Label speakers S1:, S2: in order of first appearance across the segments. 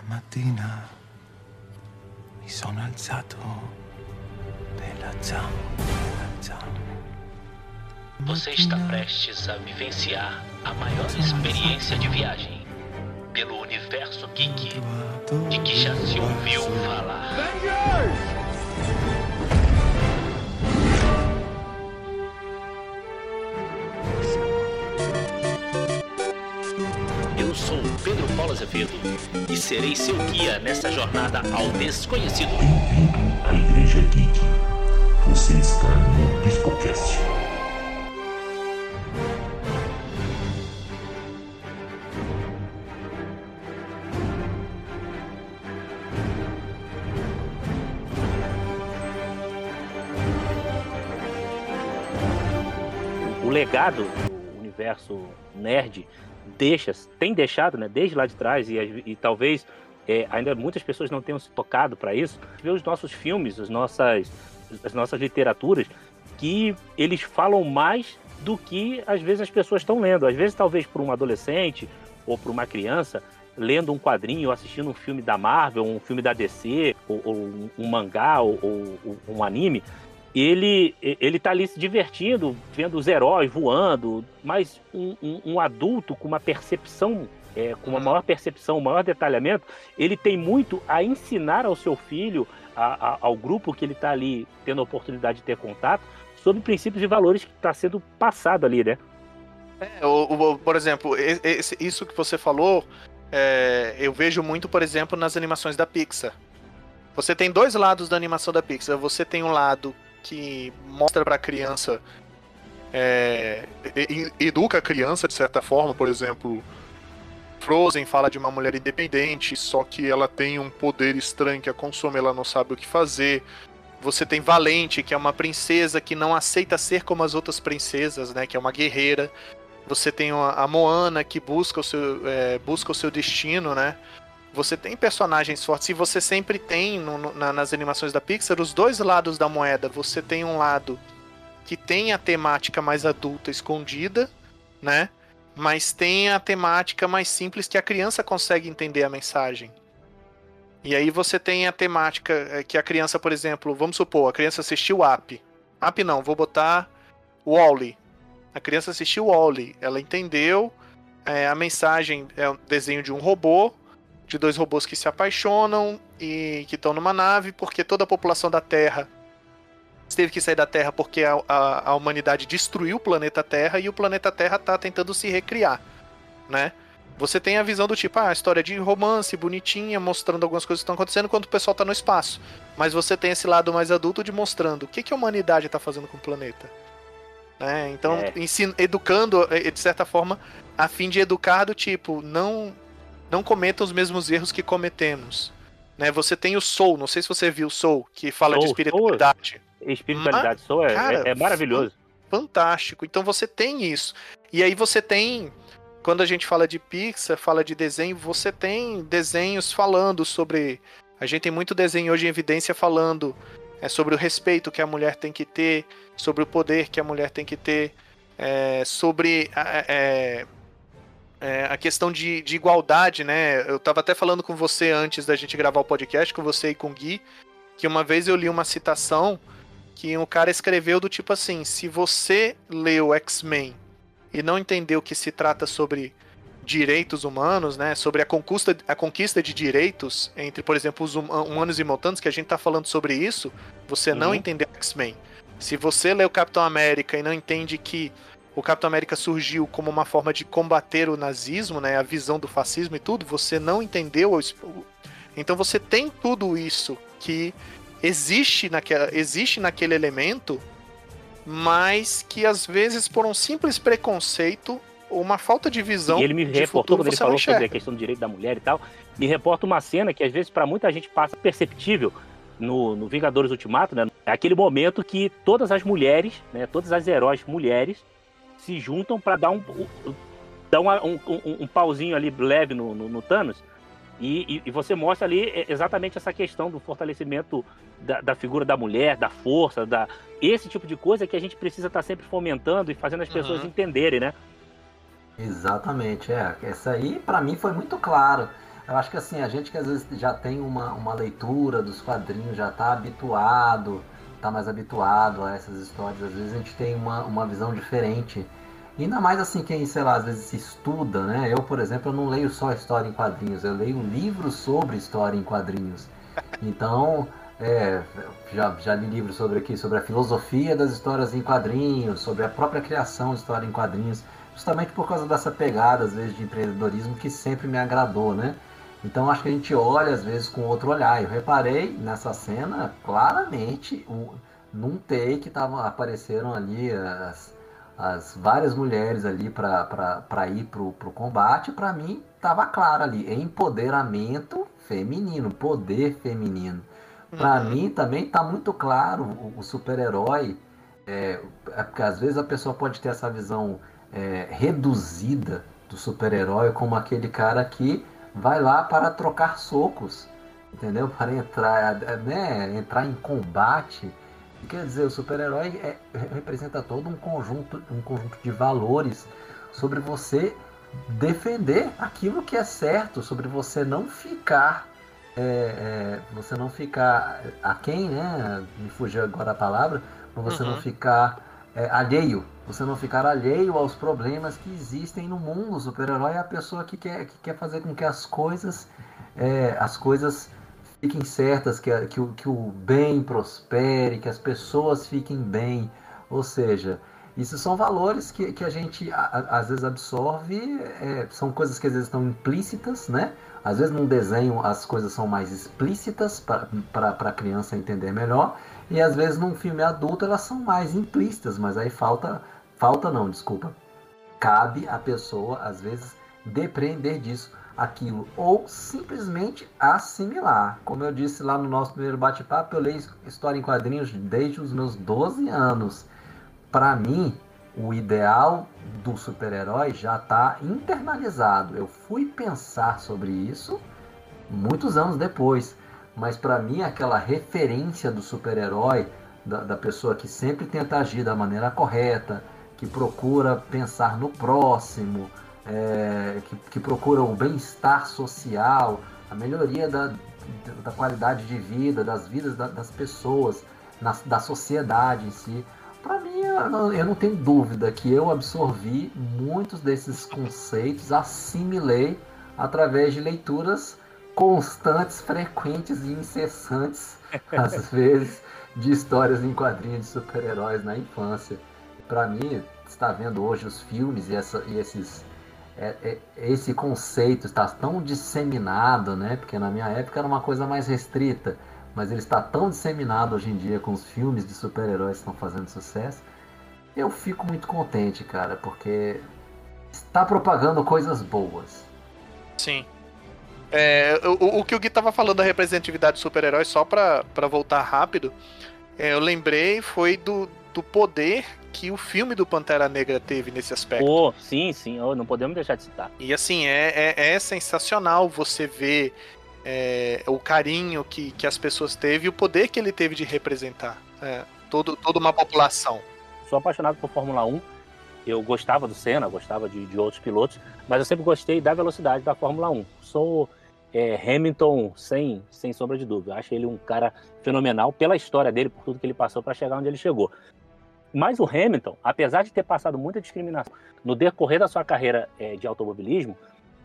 S1: Stamattina mi sono alzato bella zamma, bella zamma.
S2: Você está prestes a vivenciar a maior experiência de viagem pelo universo geek de que já se ouviu falar. Eu Azevedo e serei seu guia nessa jornada ao desconhecido.
S3: Bem-vindo à Igreja Geek. Você está no Bispocast.
S4: o legado do universo nerd deixa, tem deixado, né, desde lá de trás, e, e talvez é, ainda muitas pessoas não tenham se tocado para isso, ver os nossos filmes, as nossas, as nossas literaturas, que eles falam mais do que às vezes as pessoas estão lendo. Às vezes, talvez para um adolescente ou para uma criança, lendo um quadrinho ou assistindo um filme da Marvel, um filme da DC, ou, ou um, um mangá, ou, ou um anime, ele ele tá ali se divertindo, vendo os heróis voando, mas um, um- um adulto com uma percepção, é, com uma maior percepção, um maior detalhamento, ele tem muito a ensinar ao seu filho, a- a- ao grupo que ele está ali tendo a oportunidade de ter contato, sobre princípios e valores que está sendo passado ali, né?
S5: É, o- o- por exemplo, esse- isso que você falou, é, eu vejo muito, por exemplo, nas animações da Pixar. Você tem dois lados da animação da Pixar. Você tem um lado que mostra pra criança, é, educa a criança de certa forma, por exemplo. Frozen fala de uma mulher independente, só que ela tem um poder estranho que a consome, ela não sabe o que fazer. Você tem Valente, que é uma princesa que não aceita ser como as outras princesas, né? Que é uma guerreira. Você tem a a Moana que busca o seu, é, busca o seu destino, né? Você tem personagens fortes e você sempre tem no- na- nas animações da Pixar os dois lados da moeda. Você tem um lado que tem a temática mais adulta escondida, né? Mas tem a temática mais simples que a criança consegue entender a mensagem. E aí você tem a temática é, que a criança, por exemplo, vamos supor, a criança assistiu Up. Up não, vou botar Wally. A criança assistiu Wally, ela entendeu é, a mensagem é um desenho de um robô, de dois robôs que se apaixonam e que estão numa nave, porque toda a população da Terra teve que sair da Terra porque a, a, a humanidade destruiu o planeta Terra e o planeta Terra está tentando se recriar, né? Você tem a visão do tipo, ah, história de romance, bonitinha, mostrando algumas coisas que estão acontecendo enquanto o pessoal tá no espaço. Mas você tem esse lado mais adulto de mostrando o que, que a humanidade tá fazendo com o planeta. Né? Então,
S4: É.
S5: ensin- educando, eh, de certa forma, a fim de educar do tipo, não, não cometam os mesmos erros que cometemos. Né? Você tem o Soul, não sei se você viu o Soul, que fala de
S4: Soul,
S5: espiritualidade
S4: Espiritualidade só é,
S5: cara,
S4: é- é maravilhoso.
S5: fantástico. Então você tem isso. E aí você tem, quando a gente fala de Pixar, fala de desenho, você tem desenhos falando sobre. A gente tem muito desenho hoje em evidência falando é, sobre o respeito que a mulher tem que ter, sobre o poder que a mulher tem que ter, é, sobre é, é, a questão de, de igualdade, né? Eu tava até falando com você antes da gente gravar o podcast, com você e com o Gui, que uma vez eu li uma citação que um cara escreveu do tipo assim: se você leu X-Men e não entendeu que se trata sobre direitos humanos, né, sobre a conquista, a conquista de direitos entre, por exemplo, os hum- humanos e mutantes, que a gente tá falando sobre isso, você não
S4: Uhum.
S5: entendeu X-Men. Se você leu Capitão América e não entende que o Capitão América surgiu como uma forma de combater o nazismo, né, a visão do fascismo e tudo, você não entendeu. Então você tem tudo isso que existe, naquela, existe naquele elemento, mas que às vezes por um simples preconceito ou uma falta de visão
S4: E ele me reportou,
S5: futuro
S4: quando ele falou sobre a questão do direito da mulher e tal, me reporta uma cena que às vezes para muita gente passa perceptível no, no Vingadores Ultimato, né? É aquele momento que todas as mulheres, né, todas as heróis mulheres se juntam para dar um, dar um, um- um pauzinho ali leve no, no- no Thanos. E, e- e você mostra ali é, exatamente essa questão do fortalecimento da, da figura da mulher, da força, da esse tipo de coisa que a gente precisa estar sempre fomentando e fazendo as pessoas
S5: Uhum.
S4: entenderem, né?
S6: Exatamente, é. Essa aí, pra mim, foi muito claro. Eu acho que assim, a gente que às vezes já tem uma, uma leitura dos quadrinhos, já está habituado, está mais habituado a essas histórias, às vezes a gente tem uma, uma visão diferente. Ainda mais assim, quem, sei lá, às vezes estuda, né? Eu, por exemplo, eu não leio só história em quadrinhos, eu leio livros sobre história em quadrinhos. Então, é, já, já li livros sobre aqui, sobre a filosofia das histórias em quadrinhos, sobre a própria criação de história em quadrinhos, justamente por causa dessa pegada, às vezes, de empreendedorismo que sempre me agradou, né? Então acho que a gente olha às vezes com outro olhar. Eu reparei nessa cena claramente, um, num take tava, apareceram ali as, as várias mulheres ali para ir pro, pro combate. Para mim tava claro ali, empoderamento feminino, poder feminino. Para uhum. mim também tá muito claro o, o super-herói. É, é, porque às vezes a pessoa pode ter essa visão é, reduzida do super-herói como aquele cara que vai lá para trocar socos, entendeu? Para entrar, né, entrar em combate. Quer dizer, o super-herói é, representa todo um conjunto, um conjunto de valores sobre você defender aquilo que é certo, sobre você não ficar, é, é, você não ficar a quem, né? Me fugiu agora a palavra, mas você uhum. não ficar é, alheio você não ficar alheio aos problemas que existem no mundo. O super-herói é a pessoa que quer, que quer fazer com que as coisas, é, as coisas fiquem certas, que, que, o, que o bem prospere, que as pessoas fiquem bem. Ou seja, isso são valores que, que a gente a, às vezes absorve, é, são coisas que às vezes estão implícitas, né? Às vezes num desenho as coisas são mais explícitas para a criança entender melhor, e às vezes num filme adulto elas são mais implícitas, mas aí falta Falta não, desculpa. Cabe à pessoa, às vezes, depreender disso, aquilo, ou simplesmente assimilar. Como eu disse lá no nosso primeiro bate-papo, eu leio história em quadrinhos desde os meus 12 anos. Para mim, o ideal do super-herói já está internalizado. Eu fui pensar sobre isso muitos anos depois, mas para mim aquela referência do super-herói, da, da, pessoa que sempre tenta agir da maneira correta, que procura pensar no próximo, é, que, que, procura o bem-estar social, a melhoria da, da qualidade de vida, das vidas da, das pessoas, na, da sociedade em si. Para mim, eu não, eu não tenho dúvida que eu absorvi muitos desses conceitos, assimilei através de leituras constantes, frequentes e incessantes, às vezes, de histórias em quadrinhos de super-heróis na infância para mim, está vendo hoje os filmes e, essa, e esses é, é, esse conceito está tão disseminado, né? Porque na minha época era uma coisa mais restrita, mas ele está tão disseminado hoje em dia com os filmes de super-heróis que estão fazendo sucesso. Eu fico muito contente, cara, porque está propagando coisas boas.
S5: Sim. É, o, o, que o Gui estava falando da representatividade de super-heróis, só para voltar rápido, é, eu lembrei foi do, do poder que o filme do Pantera Negra teve nesse aspecto.
S4: Oh, sim, sim, oh, não podemos deixar de citar.
S5: E assim, é, é, é sensacional você ver é, o carinho que, que as pessoas teve e o poder que ele teve de representar é, todo, toda uma população.
S4: Sou apaixonado por Fórmula 1. Eu gostava do Senna, gostava de, de outros pilotos, mas eu sempre gostei da velocidade da Fórmula 1. Sou é, Hamilton sem, sem sombra de dúvida. Acho ele um cara fenomenal pela história dele, por tudo que ele passou para chegar onde ele chegou. Mas o Hamilton, apesar de ter passado muita discriminação no decorrer da sua carreira é, de automobilismo,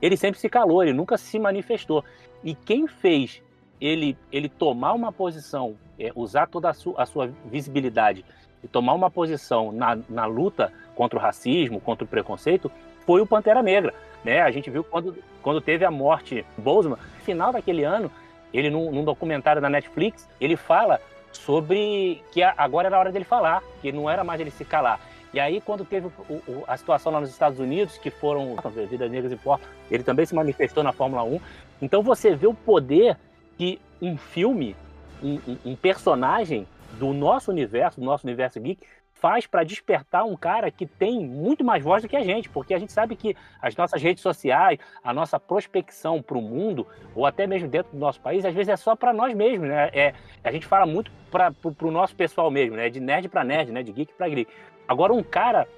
S4: ele sempre se calou, ele nunca se manifestou. E quem fez ele, ele tomar uma posição, é, usar toda a, su, a, sua visibilidade e tomar uma posição na, na luta contra o racismo, contra o preconceito, foi o Pantera Negra. Né? A gente viu quando, quando teve a morte Bozeman, no final daquele ano, ele num, num documentário da Netflix, ele fala sobre que agora era a hora dele falar, que não era mais ele se calar. E aí, quando teve o, o, a situação lá nos Estados Unidos, que foram Vidas Negras Importam, ele também se manifestou na Fórmula 1. Então você vê o poder que um filme, um, um personagem do nosso universo, do nosso universo geek, faz para despertar um cara que tem muito mais voz do que a gente, porque a gente sabe que as nossas redes sociais, a nossa prospecção para o mundo, ou até mesmo dentro do nosso país, às vezes é só para nós mesmos, né? É, a gente fala muito para o nosso pessoal mesmo, né? De nerd para nerd, né? De geek para geek. Agora, um cara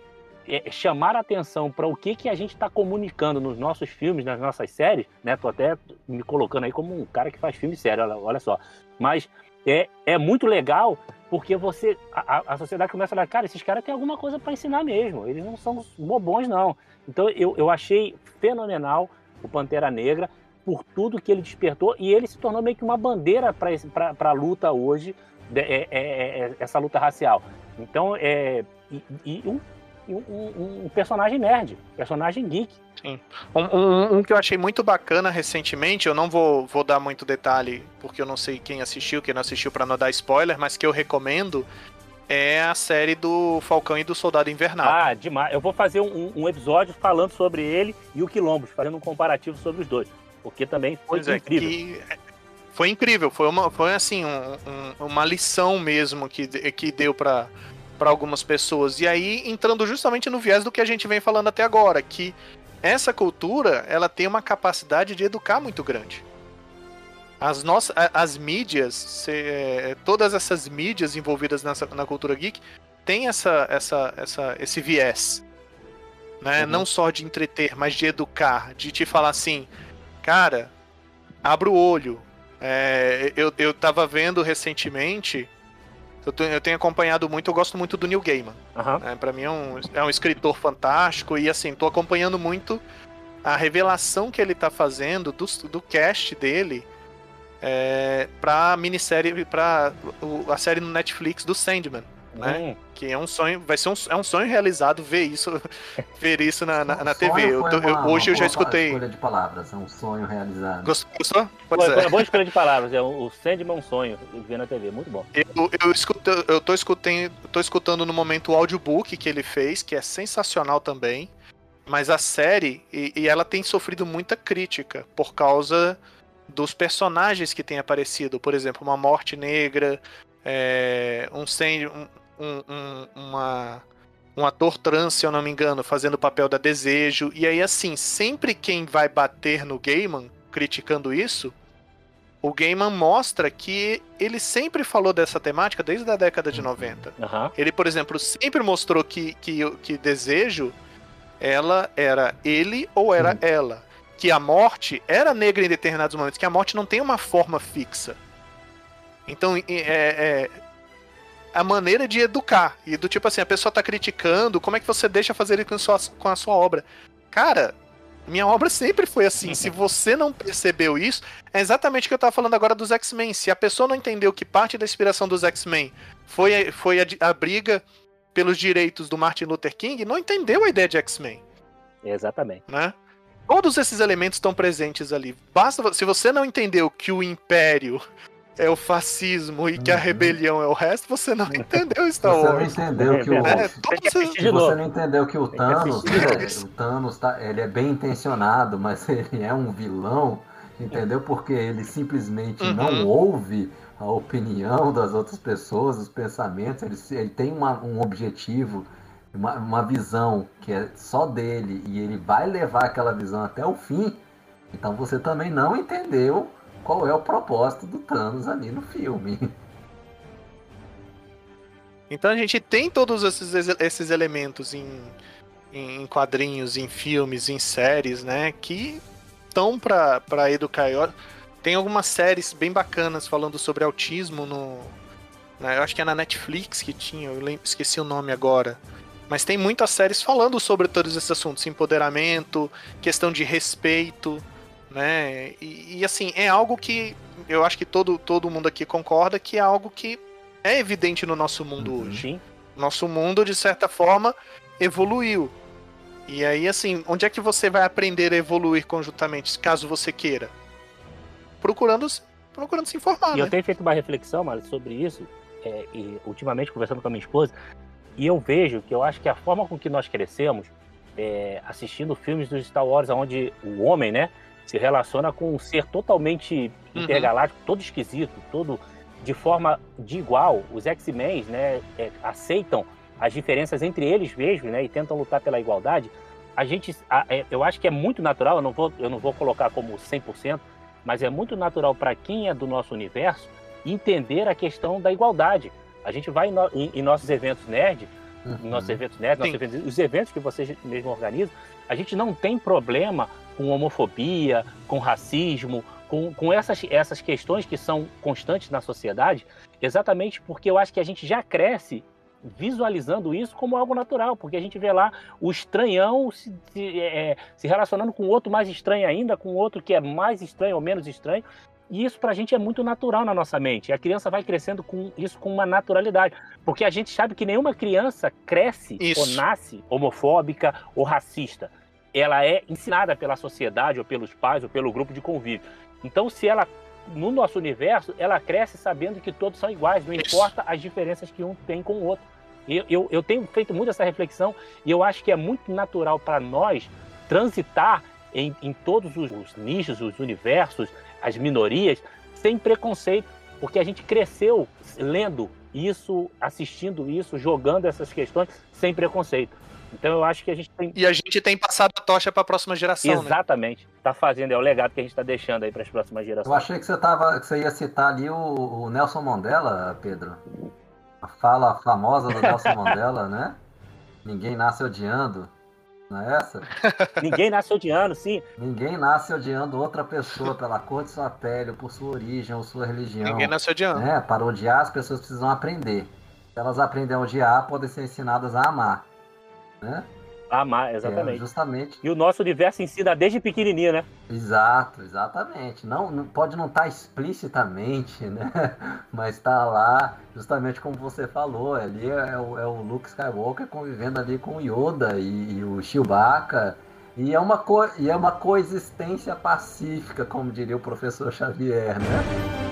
S4: é, chamar atenção para o que, que a gente está comunicando nos nossos filmes, nas nossas séries, né? Tô até me colocando aí como um cara que faz filme sério, olha, olha só. Mas é, é muito legal porque você a, a sociedade começa a falar, cara, esses caras têm alguma coisa para ensinar mesmo. Eles não são bobões não. Então eu, eu achei fenomenal o Pantera Negra por tudo que ele despertou e ele se tornou meio que uma bandeira para a luta hoje, é, é, é, é, essa luta racial. Então, é, e, e um, um, um, personagem nerd, personagem geek.
S5: Sim. Um, um, que eu achei muito bacana recentemente, eu não vou, vou dar muito detalhe, porque eu não sei quem assistiu, quem não assistiu para não dar spoiler, mas que eu recomendo é a série do Falcão e do Soldado Invernal.
S4: Ah, demais. Eu vou fazer um, um episódio falando sobre ele e o Quilombos, fazendo um comparativo sobre os dois. Porque também foi pois incrível. É, que
S5: foi incrível, foi uma, foi assim, um, um, uma lição mesmo que, que deu para para algumas pessoas. E aí entrando justamente no viés do que a gente vem falando até agora, que essa cultura, ela tem uma capacidade de educar muito grande. As nossas as mídias, se, é, todas essas mídias envolvidas nessa, na cultura geek, tem essa, essa, essa, esse viés. Né? Uhum. Não só de entreter, mas de educar, de te falar assim, cara, abra o olho. É, eu, eu tava vendo recentemente. Eu, tenho, acompanhado muito, eu gosto muito do Neil Gaiman. Uhum. Né? Para mim é um, é um escritor fantástico e assim, tô acompanhando muito a revelação que ele tá fazendo do, do cast dele é, pra minissérie, pra a série no Netflix do Sandman né? Hum. Que é um sonho, vai ser um, é um sonho realizado ver isso, ver isso na, na, na TV. Eu tô, eu, hoje eu já escutei.
S6: Escolha de palavras, é um sonho realizado.
S4: Gostou? Pois é. boa escolha de palavras, é o Sandman é um sonho, ver na TV, muito bom.
S5: Eu, eu, escuto, eu tô, escutando, tô escutando no momento o audiobook que ele fez, que é sensacional também. Mas a série, e, e ela tem sofrido muita crítica por causa dos personagens que têm aparecido. Por exemplo, uma morte negra, é, um, um, um, um, uma, um ator trans, se eu não me engano, fazendo o papel da Desejo. E aí, assim, sempre quem vai bater no Gaiman, criticando isso, o Gaiman mostra que ele sempre falou dessa temática desde a década de 90. Uhum. Ele, por exemplo, sempre mostrou que, que, que Desejo, ela era ele ou era uhum. ela. Que a morte era negra em determinados momentos, que a morte não tem uma forma fixa. Então, é, é, a maneira de educar. E do tipo assim, a pessoa tá criticando, como é que você deixa fazer isso com, sua, com a sua obra? Cara, minha obra sempre foi assim. Se você não percebeu isso, é exatamente o que eu tava falando agora dos X-Men. Se a pessoa não entendeu que parte da inspiração dos X-Men foi, foi a, a, briga pelos direitos do Martin Luther King, não entendeu a ideia de X-Men.
S4: Exatamente.
S5: Né? Todos esses elementos estão presentes ali. Basta, se você não entendeu que o Império é o fascismo e que a uhum. rebelião é o resto, você não entendeu Star
S6: Wars. Você não entendeu que o, é, você... você não entendeu que o Thanos, é, o Thanos tá, ele é bem intencionado, mas ele é um vilão, entendeu? Porque ele simplesmente uhum. não ouve a opinião das outras pessoas, os pensamentos, ele, ele tem uma, um objetivo, uma, uma visão que é só dele e ele vai levar aquela visão até o fim. Então você também não entendeu qual é o propósito do Thanos ali no filme.
S5: Então a gente tem todos esses, esses elementos em, em quadrinhos, em filmes, em séries, né? Que estão para educar. Tem algumas séries bem bacanas falando sobre autismo no. Né, eu acho que é na Netflix que tinha, eu esqueci o nome agora. Mas tem muitas séries falando sobre todos esses assuntos: empoderamento, questão de respeito né? E, e, assim, é algo que eu acho que todo, todo mundo aqui concorda que é algo que é evidente no nosso mundo uhum. hoje. Nosso mundo, de certa forma, evoluiu. E aí, assim, onde é que você vai aprender a evoluir conjuntamente, caso você queira? Procurando, procurando se informar.
S4: E
S5: né?
S4: eu tenho feito uma reflexão, Mário, sobre isso, é, e ultimamente conversando com a minha esposa, e eu vejo que eu acho que a forma com que nós crescemos, é, assistindo filmes do Star Wars, onde o homem, né, se relaciona com um ser totalmente uhum. intergaláctico, todo esquisito, todo de forma de igual. Os X-Men né, é, aceitam as diferenças entre eles mesmos né, e tentam lutar pela igualdade. A gente, a, é, eu acho que é muito natural, eu não vou, eu não vou colocar como 100%, mas é muito natural para quem é do nosso universo entender a questão da igualdade. A gente vai em, em nossos eventos nerd, uhum. nossos eventos nerds, nossos eventos, os eventos que vocês mesmo organizam, a gente não tem problema com homofobia, com racismo, com, com essas, essas questões que são constantes na sociedade, exatamente porque eu acho que a gente já cresce visualizando isso como algo natural, porque a gente vê lá o estranhão se, se, é, se relacionando com outro mais estranho ainda, com outro que é mais estranho ou menos estranho, e isso para a gente é muito natural na nossa mente. A criança vai crescendo com isso com uma naturalidade. Porque a gente sabe que nenhuma criança cresce isso. ou nasce homofóbica ou racista. Ela é ensinada pela sociedade, ou pelos pais, ou pelo grupo de convívio. Então, se ela, no nosso universo, ela cresce sabendo que todos são iguais, não importa as diferenças que um tem com o outro. Eu, eu, eu tenho feito muito essa reflexão e eu acho que é muito natural para nós transitar em, em todos os, os nichos, os universos, as minorias, sem preconceito, porque a gente cresceu lendo isso, assistindo isso, jogando essas questões sem preconceito. Então eu acho que a gente tem.
S5: E a gente tem passado a tocha para a próxima geração.
S4: Né? Exatamente. Está né? fazendo, é o legado que a gente está deixando aí para as próximas gerações.
S6: Eu achei que você, tava, que você ia citar ali o, o Nelson Mandela, Pedro. A fala famosa do Nelson Mandela, né? Ninguém nasce odiando. Não é essa?
S4: Ninguém nasce odiando, sim.
S6: Ninguém nasce odiando outra pessoa pela cor de sua pele, ou por sua origem, ou sua religião.
S5: Ninguém nasce odiando.
S6: É, para odiar, as pessoas precisam aprender. Se elas aprendem a odiar, podem ser ensinadas a amar. Né?
S4: Amar, exatamente.
S6: É, justamente.
S4: E o nosso universo ensina desde pequenininho, né?
S6: Exato, exatamente. Não, não pode não estar tá explicitamente, né? Mas está lá, justamente como você falou, ali é, é, o, é o Luke Skywalker convivendo ali com o Yoda e, e o Chewbacca. E é, uma co e é uma coexistência pacífica, como diria o professor Xavier, né?